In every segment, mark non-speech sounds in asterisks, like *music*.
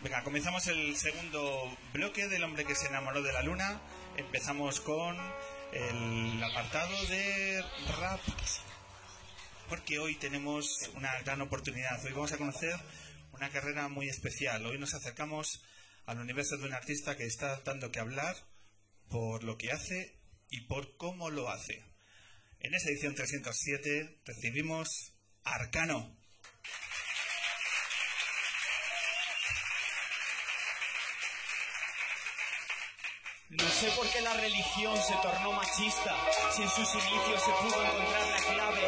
Venga, comenzamos el segundo bloque del hombre que se enamoró de la luna. Empezamos con el apartado de rap. Porque hoy tenemos una gran oportunidad. Hoy vamos a conocer una carrera muy especial. Hoy nos acercamos al universo de un artista que está dando que hablar por lo que hace y por cómo lo hace. En esa edición 307 recibimos Arcano. No sé por qué la religión se tornó machista, si en sus inicios se pudo encontrar la clave,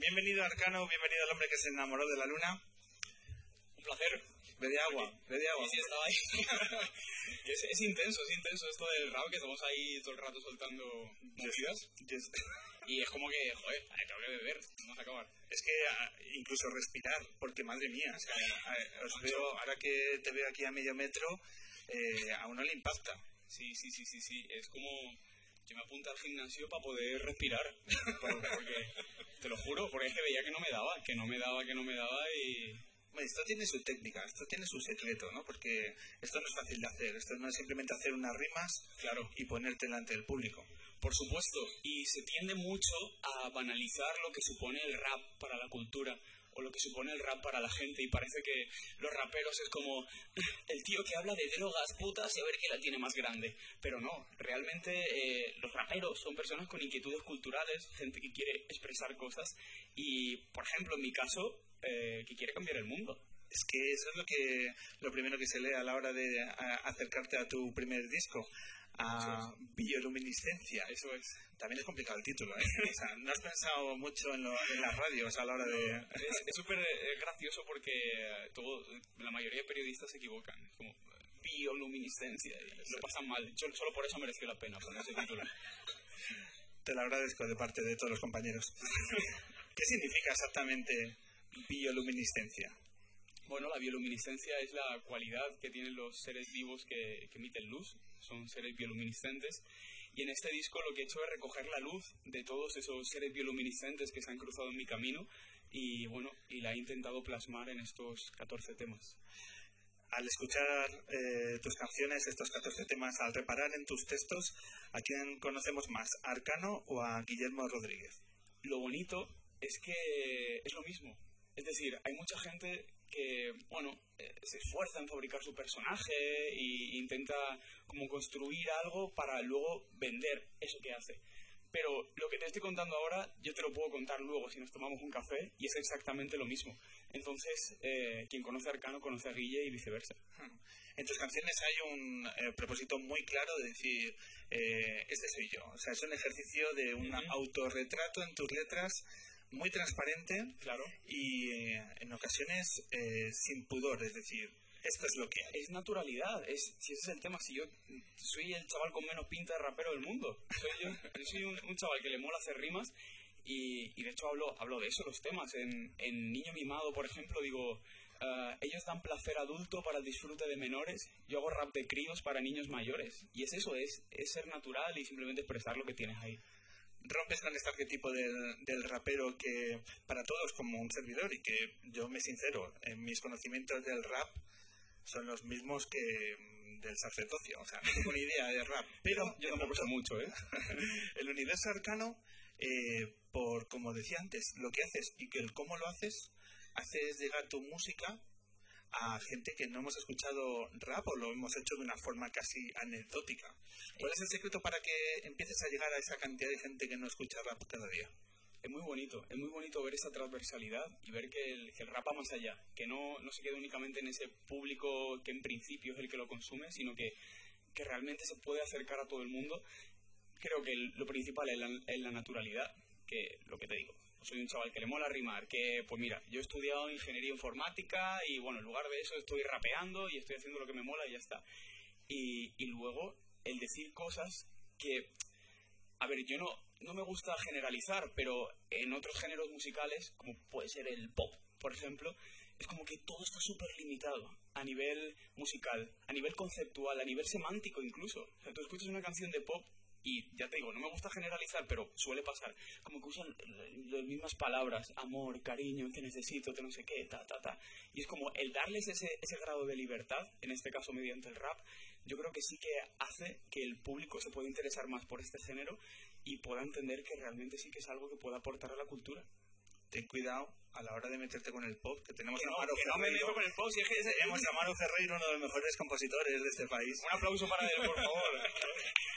Bienvenido Arcano, bienvenido al hombre que se enamoró de la luna. Un placer. Ve de agua, ve de agua. Sí, sí, estaba ahí. *laughs* es, es intenso, es intenso esto del rap, que estamos ahí todo el rato soltando movidas. Yes. Y es como que, joder, tengo que beber, vamos a acabar. Es que ah, incluso respirar, porque madre mía, o sea, ah, os veo, ahora que te veo aquí a medio metro, eh, a uno le impacta. Sí, sí, sí, sí, sí. Es como... Yo me apunto al gimnasio para poder respirar. por- *laughs* Porque, te lo juro, porque es que veía que no me daba, que no me daba, que no me daba y... Bueno, esto tiene su técnica, esto tiene su secreto, ¿no? Porque esto no es fácil de hacer, esto no es simplemente hacer unas rimas Claro, y ponerte delante del público. Por supuesto, y se tiende mucho a banalizar lo que supone el rap para la cultura o lo que supone el rap para la gente y parece que los raperos es como el tío que habla de drogas, putas y a ver quién la tiene más grande. Pero no, realmente eh, los raperos son personas con inquietudes culturales, gente que quiere expresar cosas y, por ejemplo, en mi caso, eh, que quiere cambiar el mundo. Es que eso es lo que lo primero que se lee a la hora de a- acercarte a tu primer disco, a bioluminiscencia. Eso es. También es complicado el título, ¿eh? *laughs* O sea, no has pensado mucho en, lo- en las radios a la hora de... Es súper eh, gracioso porque todo, la mayoría de periodistas se equivocan. Es como bioluminiscencia. y Lo pasan mal. Yo, solo por eso mereció la pena poner ese título. *laughs* Te lo agradezco de parte de todos los compañeros. *laughs* ¿Qué significa exactamente bioluminiscencia? Bueno, la bioluminiscencia es la cualidad que tienen los seres vivos que, que emiten luz. Son seres bioluminiscentes. Y en este disco lo que he hecho es recoger la luz de todos esos seres bioluminiscentes que se han cruzado en mi camino y bueno, y la he intentado plasmar en estos 14 temas. Al escuchar eh, tus canciones, estos 14 temas, al reparar en tus textos, ¿a quién conocemos más, a Arcano o a Guillermo Rodríguez? Lo bonito es que es lo mismo. Es decir, hay mucha gente que, bueno, eh, se esfuerza en fabricar su personaje e intenta como construir algo para luego vender eso que hace. Pero lo que te estoy contando ahora, yo te lo puedo contar luego si nos tomamos un café y es exactamente lo mismo. Entonces, eh, quien conoce a Arcano conoce a Guille y viceversa. En tus canciones hay un eh, propósito muy claro de decir, eh, este soy yo. O sea, es un ejercicio de un autorretrato en tus letras muy transparente claro. y en ocasiones sin pudor, es decir, esto es lo que hay. Es naturalidad, es, si ese es el tema, si yo soy el chaval con menos pinta de rapero del mundo, soy yo, soy un, chaval que le mola hacer rimas y, de hecho hablo, hablo de eso, los temas. En, Niño Mimado, por ejemplo, digo, ah, ellos dan placer adulto para el disfrute de menores, yo hago rap de críos para niños mayores. Y es eso, es, es ser natural y simplemente expresar lo que tienes ahí rompes con este arquetipo del, del, rapero que para todos como un servidor y que yo me sincero en mis conocimientos del rap son los mismos que mm, del sacerdocio, o sea, no *laughs* tengo ni idea de rap. Pero yo tampoco sé mucho, ¿eh? *laughs* el universo arcano, eh, por como decía antes, lo que haces y que el cómo lo haces, haces llegar tu música a gente que no hemos escuchado rap o lo hemos hecho de una forma casi anecdótica. ¿Cuál es el secreto para que empieces a llegar a esa cantidad de gente que no escucha rap cada es muy bonito, es muy bonito ver esa transversalidad y ver que el, rap va más allá, que no, se queda únicamente en ese público que en principio es el que lo consume, sino que, que realmente se puede acercar a todo el mundo. Creo que lo principal es la, es la naturalidad, que lo que te digo, soy un chaval que le mola rimar, que pues mira, yo he estudiado ingeniería informática y bueno, en lugar de eso estoy rapeando y estoy haciendo lo que me mola y ya está. Y, y luego el decir cosas que, a ver, yo no, no me gusta generalizar, pero en otros géneros musicales, como puede ser el pop, por ejemplo, es como que todo está súper limitado a nivel musical, a nivel conceptual, a nivel semántico incluso. O sea, tú escuchas una canción de pop y ya te digo, no me gusta generalizar, pero suele pasar, como que usan las mismas palabras, amor, cariño, te necesito, te no sé qué, ta, ta, ta. Y es como el darles ese, ese grado de libertad, en este caso mediante el rap, yo creo que sí que hace que el público se pueda interesar más por este género y pueda entender que realmente sí que es algo que puede aportar a la cultura. Ten cuidado a la hora de meterte con el pop, que tenemos que a Maro Ferreiro. No me meto con el pop, si es que tenemos a Maro Ferreiro, uno de los mejores compositores de este país. Un aplauso para él, por favor. *laughs*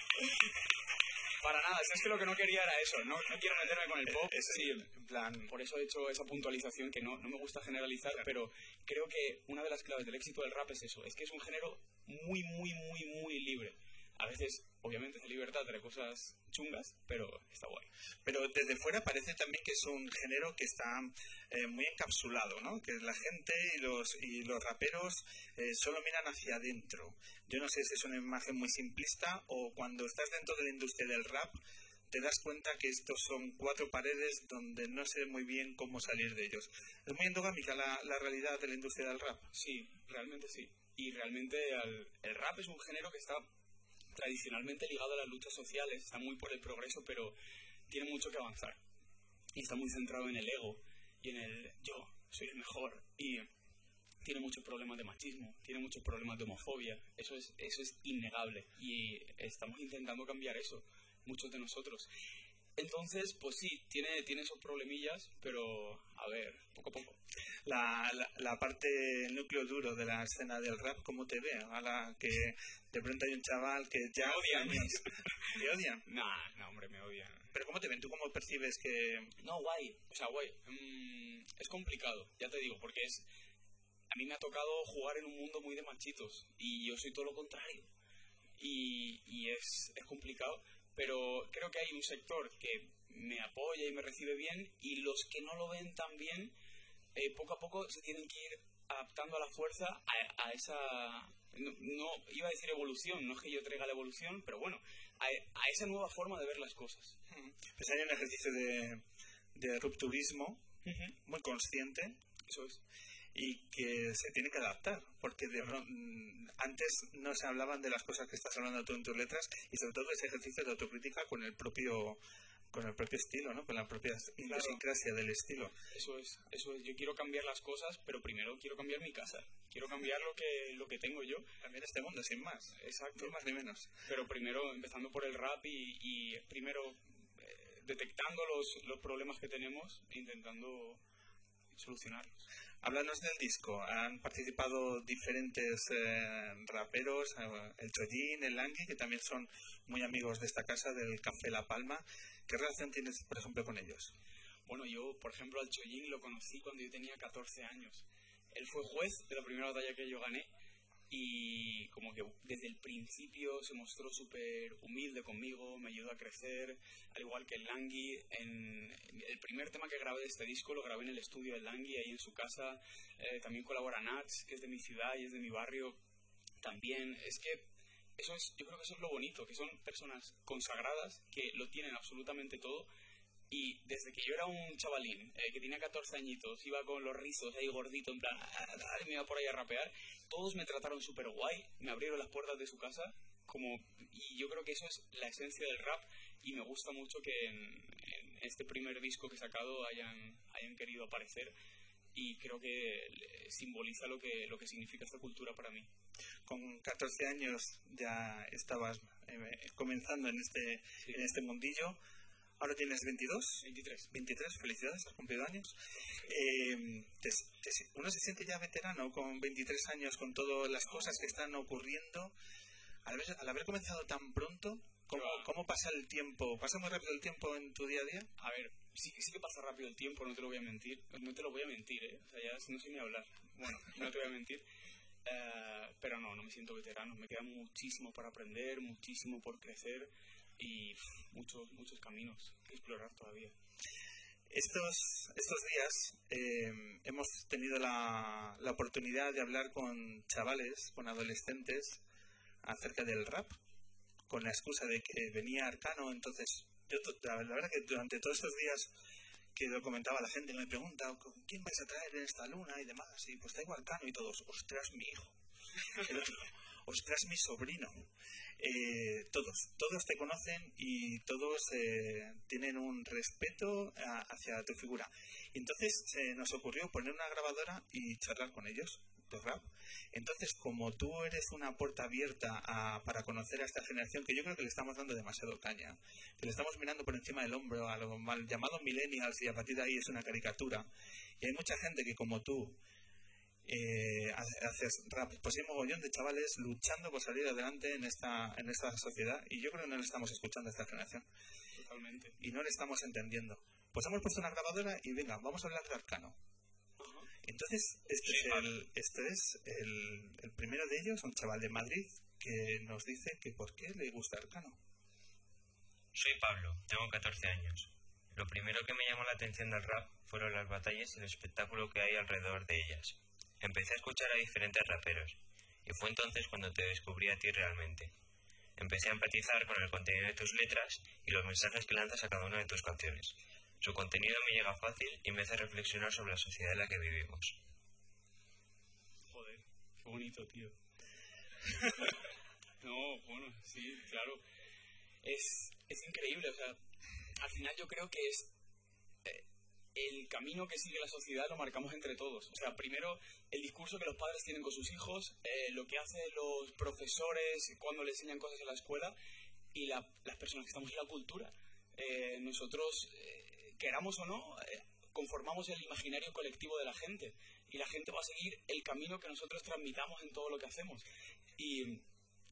Para nada, es que lo que no quería era eso, no, quiero meterme con el pop. sí, en plan... Por eso he hecho esa puntualización que no, no me gusta generalizar, pero creo que una de las claves del éxito del rap es eso, es que es un género muy, muy, muy, muy libre a veces, obviamente, de libertad trae cosas chungas, pero está guay. Pero desde fuera parece también que es un género que está eh, muy encapsulado, ¿no? Que la gente y los, y los raperos eh, solo miran hacia adentro. Yo no sé si es una imagen muy simplista o cuando estás dentro de la industria del rap te das cuenta que estos son cuatro paredes donde no sé muy bien cómo salir de ellos. ¿Es muy endogámica la, la realidad de la industria del rap? Sí, realmente sí. Y realmente el rap es un género que está tradicionalmente ligado a las luchas sociales, está muy por el progreso, pero tiene mucho que avanzar. Y está muy centrado en el ego y en el yo soy el mejor. Y tiene muchos problemas de machismo, tiene muchos problemas de homofobia. Eso es, eso es innegable. Y estamos intentando cambiar eso, muchos de nosotros. Entonces, pues sí, tiene, tiene esos problemillas, pero a ver, poco a poco. La, la, parte núcleo duro de la escena del rap, ¿cómo te ve? A la que de pronto hay un chaval que ya... odian. *laughs* ¿Te odian? No, no, hombre, me odian. ¿Pero cómo te ven? ¿Tú cómo percibes que...? No, guay. O sea, guay. Mm, es complicado, ya te digo, porque es... A mí me ha tocado jugar en un mundo muy de machitos y yo soy todo lo contrario. Y, y es, es complicado pero creo que hay un sector que me apoya y me recibe bien y los que no lo ven tan bien, eh, poco a poco se tienen que ir adaptando a la fuerza a, esa, no, iba a decir evolución, no es que yo traiga la evolución, pero bueno, a, esa nueva forma de ver las cosas. Pues hay un ejercicio de, de rupturismo muy consciente. Eso es y que se tiene que adaptar, porque de, mm, antes no se hablaban de las cosas que estás hablando tú en tus letras y sobre todo ese ejercicio de autocrítica con el propio con el propio estilo, ¿no? Con la propia idiosincrasia del estilo. Eso es, eso es. Yo quiero cambiar las cosas, pero primero quiero cambiar mi casa. Quiero cambiar lo que, lo que tengo yo. También este mundo, sin más. Exacto. Ni más ni menos. Pero primero, empezando por el rap y, y primero eh, detectando los, los problemas que tenemos e intentando solucionarlos. Háblanos del disco. Han participado diferentes eh, raperos, eh, el Chollín, el Langui, que también son muy amigos de esta casa, del Café La Palma. ¿Qué relación tienes, por ejemplo, con ellos? Bueno, yo, por ejemplo, al Chollín lo conocí cuando yo tenía 14 años. Él fue juez de la primera batalla que yo gané y como que desde el principio se mostró súper humilde conmigo, me ayudó a crecer, al igual que el Langui. En, el primer tema que grabé de este disco lo grabé en el estudio del Langui, ahí en su casa. Eh, también colabora Nats, que es de mi ciudad y es de mi barrio. También es que eso es, yo creo que eso es lo bonito, que son personas consagradas que lo tienen absolutamente todo y desde que yo era un chavalín, eh, que tenía 14 añitos, iba con los rizos ahí gordito, en plan, ah, y me iba por ahí a rapear, todos me trataron súper guay, me abrieron las puertas de su casa, como, y yo creo que eso es la esencia del rap, y me gusta mucho que en, este primer disco que he sacado hayan, hayan querido aparecer, y creo que simboliza lo que, lo que significa esta cultura para mí. Con 14 años ya estabas eh, comenzando en este, en este mundillo. Ahora tienes 22. 23. 23, felicidades, has cumplido años. Eh, uno se siente ya veterano con 23 años, con todas las cosas que están ocurriendo. Al haber, al haber comenzado tan pronto, ¿cómo, ¿cómo, pasa el tiempo? ¿Pasa muy rápido el tiempo en tu día a día? A ver, sí, sí que pasa rápido el tiempo, no te lo voy a mentir. No te lo voy a mentir, ¿eh? O sea, ya no sé ni hablar. Bueno, no te voy a mentir. Uh, pero no, no me siento veterano. Me queda muchísimo para aprender, muchísimo por crecer y muchos, muchos caminos que explorar todavía. Estos, estos días eh, hemos tenido la, la oportunidad de hablar con chavales, con adolescentes, acerca del rap, con la excusa de que venía Arcano. Entonces, yo, la, verdad que durante todos estos días que lo comentaba la gente, me pregunta, ¿quién vais a traer en esta luna y demás? Y pues traigo Arcano y todos, ostras, mi hijo. ostras, mi sobrino. Eh, todos, todos te conocen y todos eh, tienen un respeto hacia tu figura. Y entonces se nos ocurrió poner una grabadora y charlar con ellos. Entonces, como tú eres una puerta abierta para conocer a esta generación, que yo creo que le estamos dando demasiado caña, que le estamos mirando por encima del hombro a los mal llamados millennials y a partir de ahí es una caricatura. Y hay mucha gente que como tú eh, haces rap. Pues hay un mogollón de chavales luchando por salir adelante en esta, en esta sociedad y yo creo que no le estamos escuchando a esta generación. Totalmente. Y no le estamos entendiendo. Pues hemos puesto una grabadora y venga, vamos a hablar de Arcano. Entonces, este es, el, este es el, el, primero de ellos, un chaval de Madrid, que nos dice que por qué le gusta Arcano. Soy Pablo, tengo 14 años. Lo primero que me llamó la atención del rap fueron las batallas y el espectáculo que hay alrededor de ellas. Empecé a escuchar a diferentes raperos, y fue entonces cuando te descubrí a ti realmente. Empecé a empatizar con el contenido de tus letras y los mensajes que lanzas a cada una de tus canciones. Su contenido me llega fácil y me hace reflexionar sobre la sociedad en la que vivimos. Joder, qué bonito, tío. *laughs* no, bueno, sí, claro. Es, es increíble, o sea, al final yo creo que es el camino que sigue la sociedad lo marcamos entre todos. O sea, primero el discurso que los padres tienen con sus hijos, eh, lo que hacen los profesores cuando le enseñan cosas en la escuela y las personas que estamos en la cultura. Eh, nosotros, eh, queramos o no, conformamos el imaginario colectivo de la gente y la gente va a seguir el camino que nosotros transmitamos en todo lo que hacemos. Y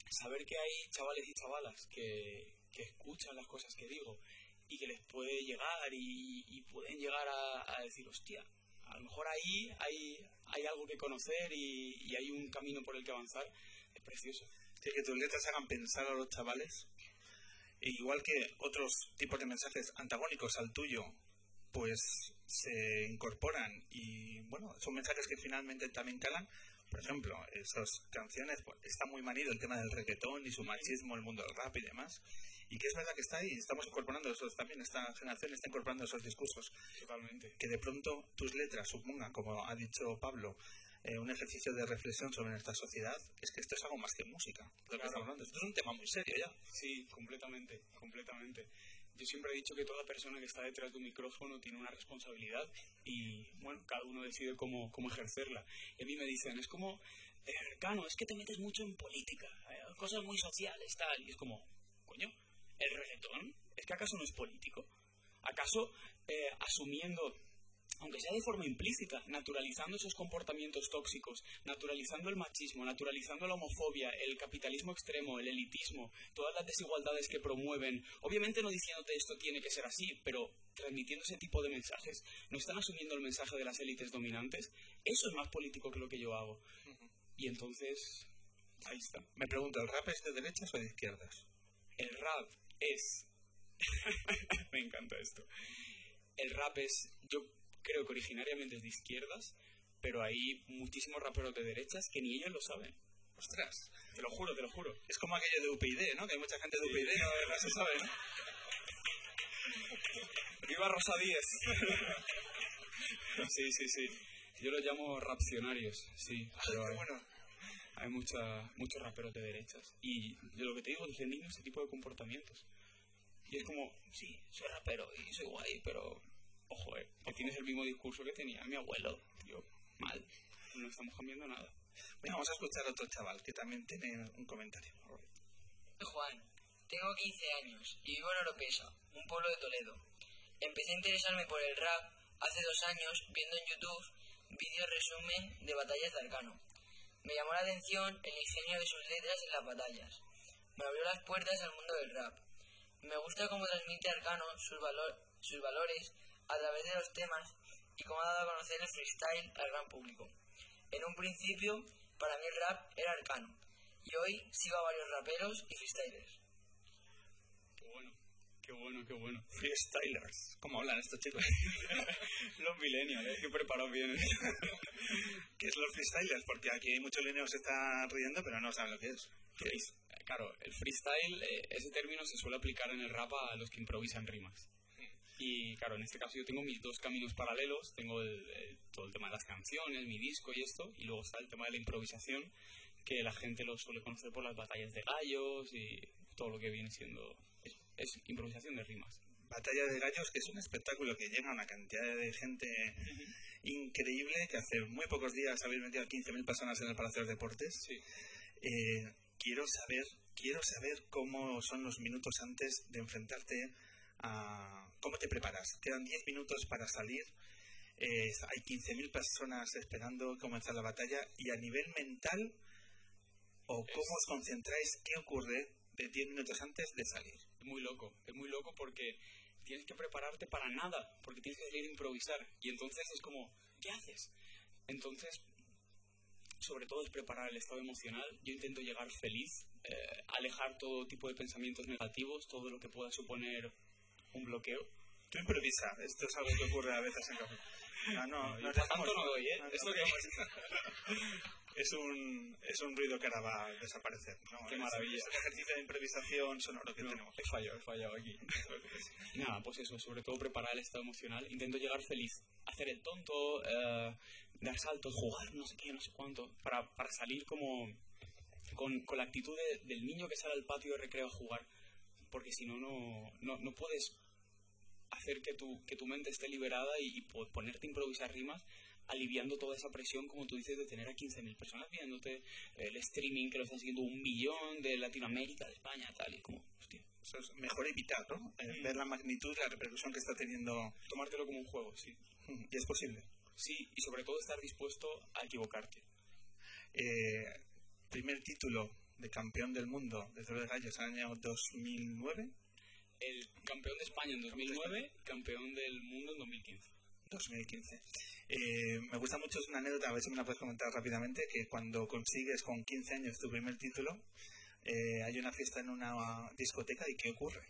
saber que hay chavales y chavalas que, que escuchan las cosas que digo y que les puede llegar y, pueden llegar a, decir, hostia, a lo mejor ahí hay, hay algo que conocer y, hay un camino por el que avanzar, es precioso. que tus letras hagan pensar a los chavales, e igual que otros tipos de mensajes antagónicos al tuyo, pues se incorporan y bueno, son mensajes que finalmente también calan. Por ejemplo, esas canciones, pues, está muy manido el tema del reggaetón y su machismo, el mundo del rap y demás. Y que es verdad que está ahí, estamos incorporando esos también, esta generación está incorporando esos discursos. Totalmente. Que de pronto tus letras supongan, como ha dicho Pablo, eh, un ejercicio de reflexión sobre nuestra sociedad, es que esto es algo más que música. Lo que estamos hablando. Esto es un tema muy serio ya. Sí, completamente, completamente. yo siempre he dicho que toda persona que está detrás de un micrófono tiene una responsabilidad y, bueno, cada uno decide cómo, cómo ejercerla. Y a mí me dicen, es como, eh, Cano, es que te metes mucho en política, eh, cosas muy sociales, tal. Y es como, coño, ¿el reggaetón? ¿Es que acaso no es político? ¿Acaso eh, asumiendo aunque sea de forma implícita, naturalizando esos comportamientos tóxicos, naturalizando el machismo, naturalizando la homofobia, el capitalismo extremo, el elitismo, todas las desigualdades que promueven, obviamente no diciéndote esto tiene que ser así, pero transmitiendo ese tipo de mensajes, no están asumiendo el mensaje de las élites dominantes, eso es más político que lo que yo hago. Y entonces, ahí está. Me pregunto, ¿el rap es de derechas o de izquierdas? El rap es... *laughs* Me encanta esto. El rap es, yo creo que originariamente es de izquierdas, pero hay muchísimos raperos de derechas que ni ellos lo saben. Ostras, Te lo juro, te lo juro. es como aquello de UPyD, ¿no? Que hay mucha gente de UPyD que no se sabe, ¿no? *laughs* ¡Viva Rosa Díez! *laughs* sí, sí, sí. Yo los llamo rapcionarios, sí. Pero hay, bueno. Hay mucha, muchos raperos de derechas. Y de lo que te digo, defendiendo ese tipo de comportamientos. Y es como, sí, soy rapero y soy guay, pero ojo, eh, que tienes el mismo discurso que tenía mi abuelo. Tío, mal. No estamos cambiando nada. Venga, vamos a escuchar a otro chaval que también tiene un comentario. Soy Juan, tengo 15 años y vivo en Oropesa, un pueblo de Toledo. Empecé a interesarme por el rap hace dos años viendo en YouTube vídeos resumen de batallas de Arcano. Me llamó la atención el ingenio de sus letras en las batallas. Me abrió las puertas al mundo del rap. Me gusta cómo transmite Arcano sus, valor- sus valores a través de los temas y cómo ha dado a conocer el freestyle al gran público. En un principio, para mí el rap era Arcano, y hoy sigo a varios raperos y freestylers. Qué bueno, qué bueno. Freestylers. ¿Cómo hablan estos chicos? *laughs* Los millennials, eh, que preparado bien. *laughs* ¿Qué es los freestylers? Porque aquí muchos lineos se están riendo, pero no saben lo que es. ¿Qué es? Claro, el freestyle, eh, ese término se suele aplicar en el rap a los que improvisan rimas. Y claro, en este caso yo tengo mis dos caminos paralelos, tengo el- el- todo el tema de las canciones, mi disco y esto, y luego está el tema de la improvisación, que la gente lo suele conocer por las batallas de gallos y todo lo que viene siendo... Es, improvisación de rimas. Batalla de Gallos, que es un espectáculo que llega a una cantidad de gente increíble, que hace muy pocos días habéis metido a 15.000 personas en el Palacio de los Deportes. Sí. Eh, quiero saber quiero saber cómo son los minutos antes de enfrentarte a... ¿Cómo te preparas? Quedan 10 minutos para salir, eh, hay 15.000 personas esperando comenzar la batalla y a nivel mental, o cómo os concentráis, qué ocurre de 10 minutos antes de salir. Es muy loco, es muy loco porque tienes que prepararte para nada, porque tienes que salir a improvisar. Y entonces es como, ¿qué haces? Entonces, sobre todo es preparar el estado emocional. Yo intento llegar feliz, eh, alejar todo tipo de pensamientos negativos, todo lo que pueda suponer un bloqueo. Tú improvisa, esto es algo que ocurre a veces en café. No, no, nos por dejamos- no doy, ¿eh? no, no, Esto no, que- *laughs* es un es un ruido que ahora va a desaparecer. No, Qué maravilla. Es el ejercicio de improvisación sonoro que No, tenemos. he fallado, he fallado aquí. Nada, pues eso, sobre todo preparar el estado emocional. Intento llegar feliz, hacer el tonto, eh, dar saltos, jugar, no sé qué, no sé cuánto, para, para salir como con, con la actitud de- del niño que sale al patio de recreo a jugar. Porque si no, no, no, no puedes hacer que tu, que tu mente esté liberada y, y po- ponerte a improvisar rimas aliviando toda esa presión, como tú dices, de tener a 15.000 personas viéndote, el streaming que lo está siguiendo un millón de Latinoamérica, de España, tal, y como, hostia, Eso es mejor evitar, ¿no? Eh, Ver la magnitud, la repercusión que está teniendo. tomártelo como un juego, sí. Y es posible. Sí, y sobre todo estar dispuesto a equivocarte. Eh, primer título de campeón del mundo desde los gallos año 2009. El campeón de España en 2009, campeón del mundo en 2015. 2015. Eh, me gusta mucho, es una anécdota, a ver si me la puedes comentar rápidamente, que cuando consigues con 15 años tu primer título, eh, hay una fiesta en una discoteca y ¿qué ocurre?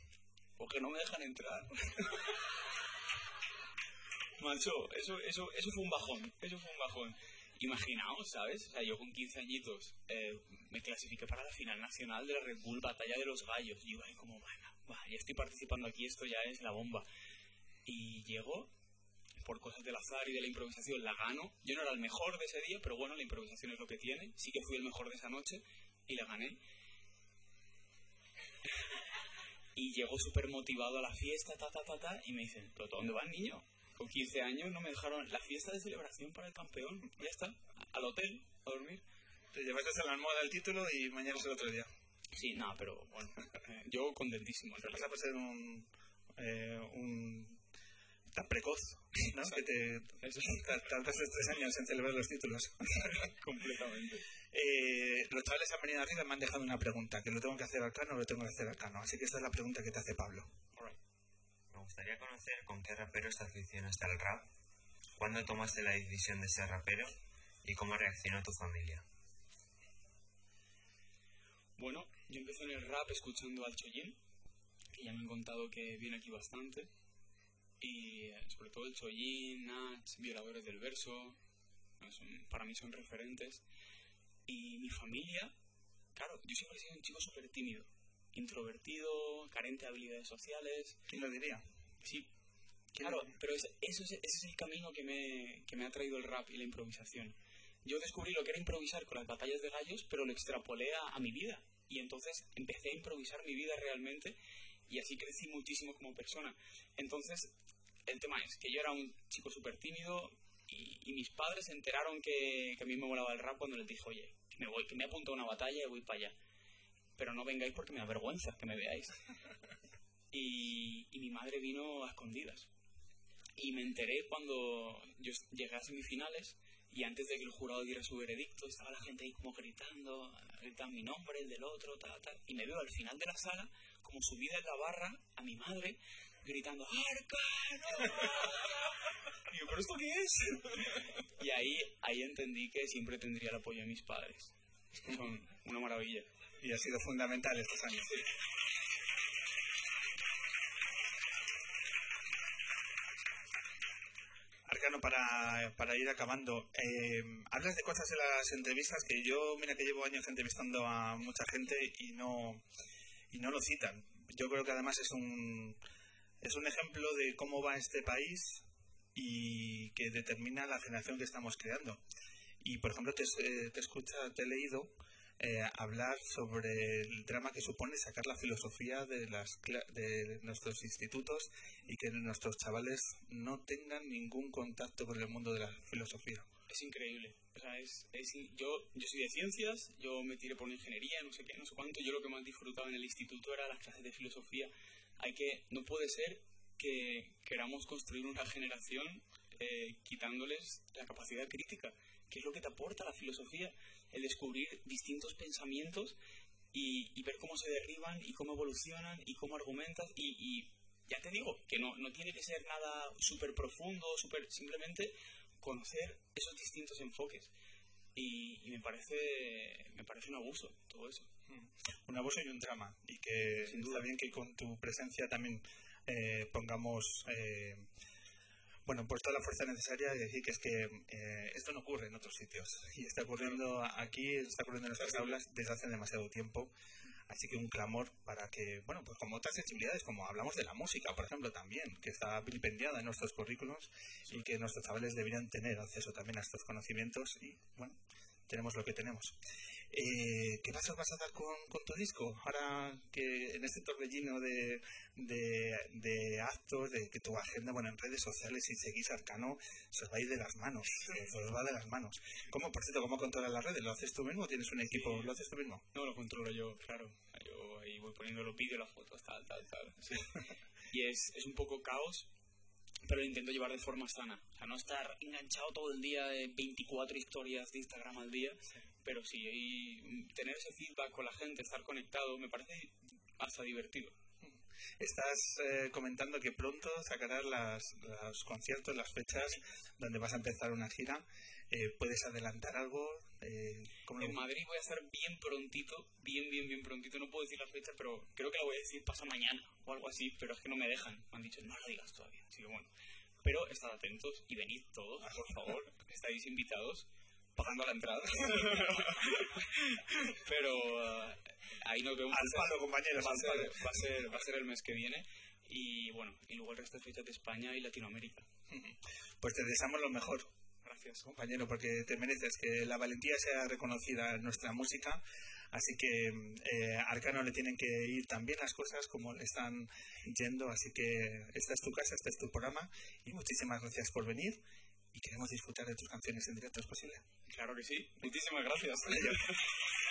Porque no me dejan entrar. *laughs* Macho, eso, eso, eso fue un bajón, eso fue un bajón. Imaginaos, ¿sabes? O sea, yo con 15 añitos eh, me clasifiqué para la final nacional de la Red Bull Batalla de los Gallos. Y yo ahí como, bueno, va, ya estoy participando aquí, esto ya es la bomba. Y llego, por cosas del azar y de la improvisación, la gano. Yo no era el mejor de ese día, pero bueno, la improvisación es lo que tiene. Sí que fui el mejor de esa noche y la gané. *laughs* Y llegó súper motivado a la fiesta, ta, ta, ta, ta, y me dicen, ¿pero dónde vas, niño? Con 15 años no me dejaron la fiesta de celebración para el campeón, ya está, al hotel, a dormir. Te llevaste a la almohada el título y mañana es el otro día. Sí, no, pero bueno, eh, yo contentísimo. en realidad. pasa por ser un, eh, un tan precoz, ¿no? que te Eso *laughs* tar- tardaste tres años en celebrar los títulos. *laughs* completamente. Eh, los chavales han venido arriba y me han dejado una pregunta, que lo tengo que hacer al cano o lo tengo que hacer al cano. Así que esta es la pregunta que te hace Pablo. Me gustaría conocer con qué raperos te aficionaste al rap, cuándo tomaste la decisión de ser rapero y cómo reaccionó tu familia. Bueno, yo empecé en el rap escuchando al Choyin, que ya me han contado que viene aquí bastante. Y eh, sobre todo el Choyin, Nach, Violadores del Verso, eh, son- para mí son referentes. Y mi familia, claro, yo siempre he sido un chico súper tímido, introvertido, carente de habilidades sociales. ¿Quién lo diría? Sí, ¿Quién claro, pero ese, eso es, ese es el camino que me, que me ha traído el rap y la improvisación. Yo descubrí lo que era improvisar con las batallas de gallos, pero lo extrapolé a, a mi vida. Y entonces empecé a improvisar mi vida realmente y así crecí muchísimo como persona. Entonces, el tema es que yo era un chico súper tímido y, y mis padres se enteraron que, que a mí me volaba el rap cuando les dije, oye, que me voy, que me he apuntado a una batalla y voy para allá. Pero no vengáis porque me da vergüenza que me veáis. *laughs* Y, y mi madre vino a escondidas. Y me enteré cuando yo llegué a semifinales y antes de que el jurado diera su veredicto estaba la gente ahí como gritando, gritando mi nombre, el del otro, tal, tal. Y me veo al final de la sala como subida en la barra a mi madre gritando ¡Arcano! Y yo, ¿pero esto qué es? Y ahí, ahí entendí que siempre tendría el apoyo de mis padres. Son una maravilla. Y ha sido fundamental estos años. *laughs* Arcano, para, para ir acabando, eh, hablas de cosas en las entrevistas que yo, mira que llevo años entrevistando a mucha gente y no, y no lo citan. Yo creo que además es un, es un ejemplo de cómo va este país y que determina la generación que estamos creando. Y, por ejemplo, te, eh, te escucha, te he leído eh, hablar sobre el drama que supone sacar la filosofía de, las, de nuestros institutos y que nuestros chavales no tengan ningún contacto con el mundo de la filosofía. Es increíble. O sea, es, es yo, yo soy de ciencias, yo me tiré por la ingeniería, no sé qué, no sé cuánto. Yo lo que más disfrutaba en el instituto era las clases de filosofía. Hay que, no puede ser que queramos construir una generación eh, quitándoles la capacidad crítica, que es lo que te aporta la filosofía, el descubrir distintos pensamientos y, y ver cómo se derriban y cómo evolucionan y cómo argumentas y, y ya te digo que no, no tiene que ser nada súper profundo, súper simplemente conocer esos distintos enfoques y, y me parece me parece un abuso todo eso Un abuso y un drama. Y que Sin duda. bien que con tu presencia también eh, pongamos. eh, bueno, pues toda la fuerza necesaria y decir que es que eh, esto no ocurre en otros sitios. Y está ocurriendo aquí, está ocurriendo en nuestras aulas desde hace demasiado tiempo. Así que un clamor para que, bueno, pues como otras sensibilidades, como hablamos de la música, por ejemplo, también, que está vilipendiada en nuestros currículos y que nuestros chavales deberían tener acceso también a estos conocimientos y, bueno, tenemos lo que tenemos. Eh, ¿Qué pasos vas a dar con, con tu disco? Ahora que en este torbellino de, de, de actos, de que tu agenda, bueno, en redes sociales, si seguís Arcano, se os va a ir de las manos. Se os va de las manos. ¿Cómo, por cierto, cómo controlas las redes? ¿Lo haces tú mismo o tienes un equipo? ¿Lo haces tú mismo? no lo controlo yo claro yo ahí voy poniendo los vídeos las fotos tal tal tal sí. y es, es un poco caos pero lo intento llevar de forma sana o sea no estar enganchado todo el día de 24 historias de Instagram al día pero sí y tener ese feedback con la gente estar conectado me parece hasta divertido Estás eh, comentando que pronto sacarás las, los conciertos, las fechas donde vas a empezar una gira. Eh, ¿Puedes adelantar algo? Eh, ¿cómo lo- En Madrid voy a estar bien prontito, bien, bien, bien prontito. No puedo decir la fecha, pero creo que la voy a decir pasa mañana o algo así, pero es que no me dejan. Me han dicho, no lo digas todavía. Así que bueno. Pero estad atentos y venid todos, por *laughs* favor. Estáis invitados, pagando la entrada. *laughs* pero eh, ahí nos vemos. Al palo, compañeros, Va va, a ser, va a ser el mes que viene. Y bueno, y luego el resto de fechas de España y Latinoamérica. Pues te deseamos lo mejor. Gracias. compañero, porque te mereces que la valentía sea reconocida en nuestra música. Así que eh, a Arcano le tienen que ir tan bien las cosas como le están yendo. Así que esta es tu casa, este es tu programa. Y muchísimas gracias por venir. Y queremos disfrutar de tus canciones en directo, ¿es posible? Claro que sí. Muchísimas gracias. *laughs*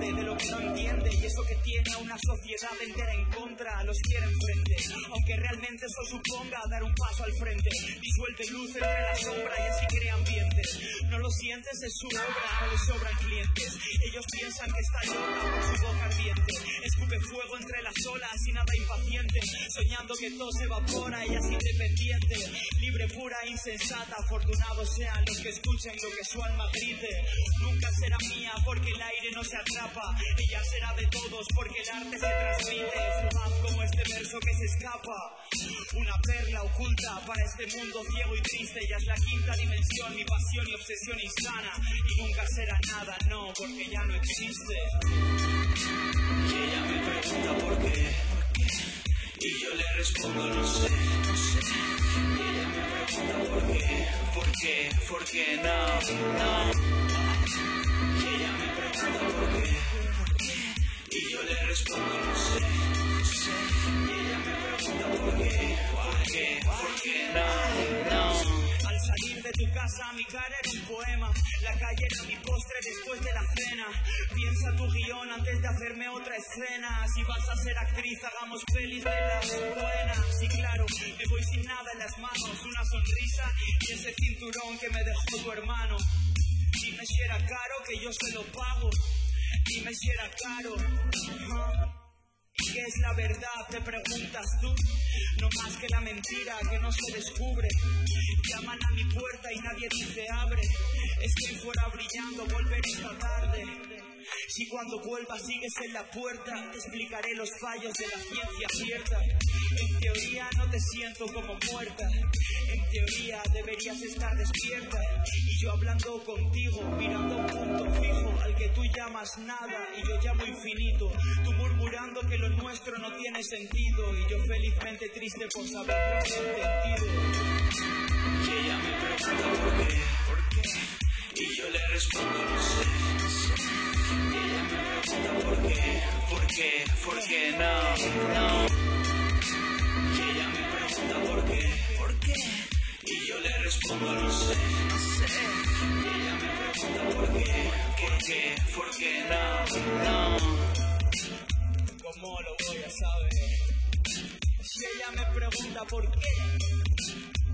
de lo que no entiende y eso que tiene a una sociedad entera en contra los quiere enfrente. Aunque realmente eso suponga dar un paso al frente, disuelte luz entre la sombra y así crea ambiente. No lo sientes, es su obra, no le sobran clientes. Ellos piensan que está loca por su boca ardiente. Escupe fuego entre las olas y nada impaciente, soñando que todo se evapora, ella es independiente, libre, pura, insensata. Afortunados sean los que escuchen lo que su alma grite. Nunca será mía porque el aire no se atrapa. Ella será de todos porque el arte se transmite. Fugaz como este verso que se escapa. Una perla oculta para este mundo ciego y triste. Ella es la quinta dimensión, mi pasión y obsesión insana. Y nunca será nada, no, porque ya no existe. Y ella me pregunta por qué. Y yo le respondo no sé, no sé. Ella me pregunta por qué, por qué, por qué no, no. Ella me pregunta por qué. Y yo le respondo no sé, no sé. Y ella me pregunta por qué, por qué, por qué no, no. Al salir de tu casa mi cara era un poema, la calle era mi postre después de la cena. Piensa tu guion antes de hacerme otra escena. Si vas a ser actriz hagamos pelis de buenas. Sí claro, me voy sin nada en las manos, una sonrisa y ese cinturón que me dejó tu hermano. Dime si era caro que yo se lo pago. Dime si era caro. Ajá. ¿Y qué es la verdad? Te preguntas tú. No más que la mentira que no se descubre. Llaman a mi puerta y nadie dice abre. Estoy fuera brillando, volveré esta tarde. Si cuando vuelva sigues en la puerta, explicaré los fallos de la ciencia cierta. En teoría no te siento como muerta. En teoría deberías estar despierta. Y yo hablando contigo, mirando un punto fijo al que tú llamas nada y yo llamo infinito. Tú murmurando que lo nuestro no tiene sentido. Y yo felizmente triste por saberlo entendido. Y Y ella me pregunta por qué, por qué. Y yo le respondo no sé, no sé. Ella me pregunta por qué, por qué, por qué no, no. ¿Cómo lo voy a saber? Si ella me pregunta por qué,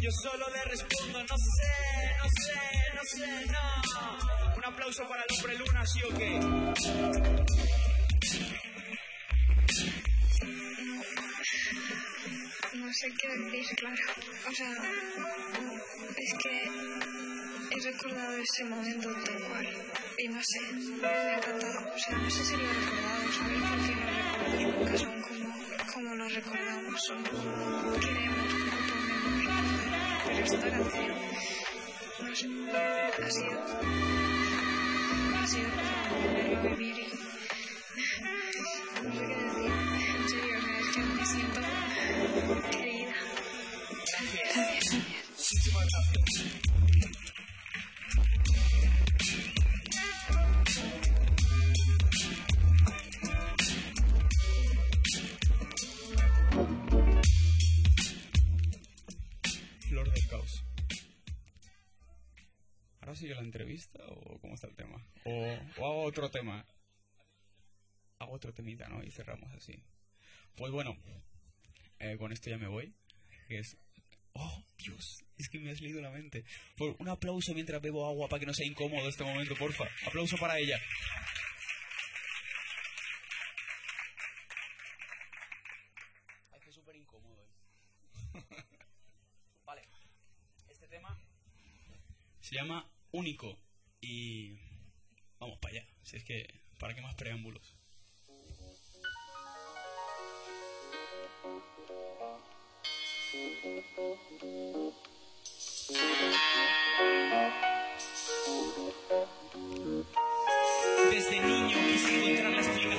yo solo le respondo, no sé, no sé, no sé, no. Un aplauso para el hombre luna, ¿sí o qué? Sé qué decir, claro. O sea, es que he recordado ese momento tal cual. Y no sé, me ha encantado. O sea, no sé si lo he recordado, ¿sabes? No recuerdo son como, como lo recordamos. Queremos. Pero esta canción, no sé, ha sido, ha sido como volverlo a vivir y no sé qué decir. En serio, que me siento entrevista o cómo está el tema? ¿O, o hago otro tema? Hago otro temita, ¿no? Y cerramos así. Pues bueno, eh, con esto ya me voy. Es... ¡Oh, Dios! Es que me has leído la mente. Por un aplauso mientras bebo agua para que no sea incómodo este momento, porfa. Aplauso para ella. Ay, que súper incómodo. ¿eh? *laughs* vale. Este tema se llama Único. Y vamos para allá, si es que, ¿para qué más preámbulos? Desde niño quise encontrar la explicación.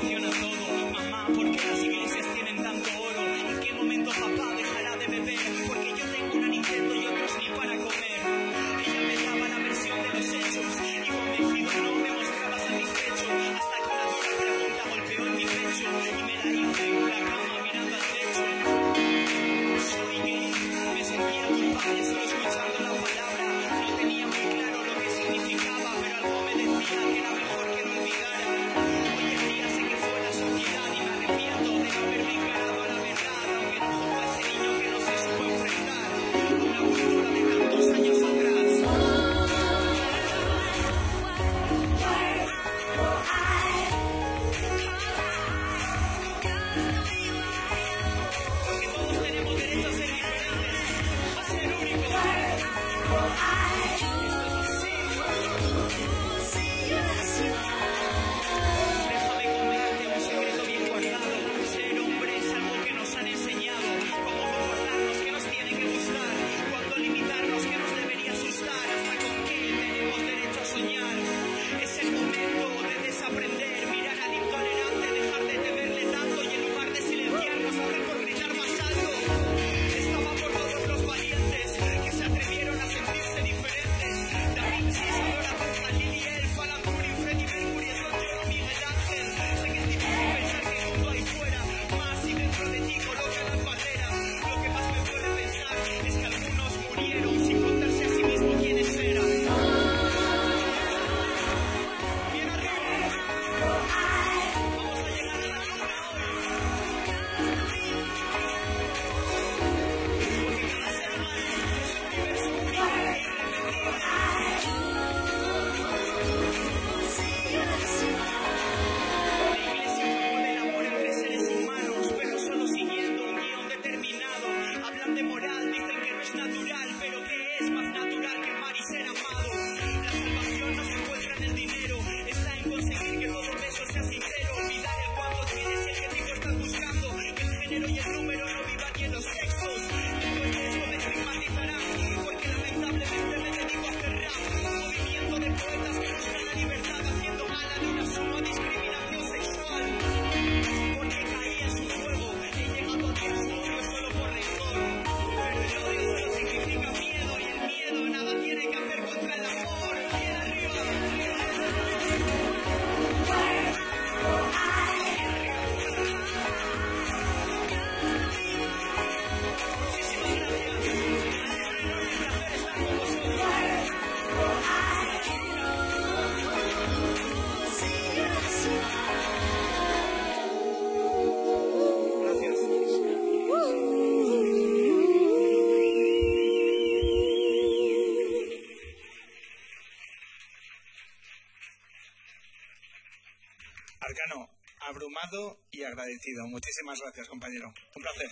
y agradecido. Muchísimas gracias, compañero. Un placer.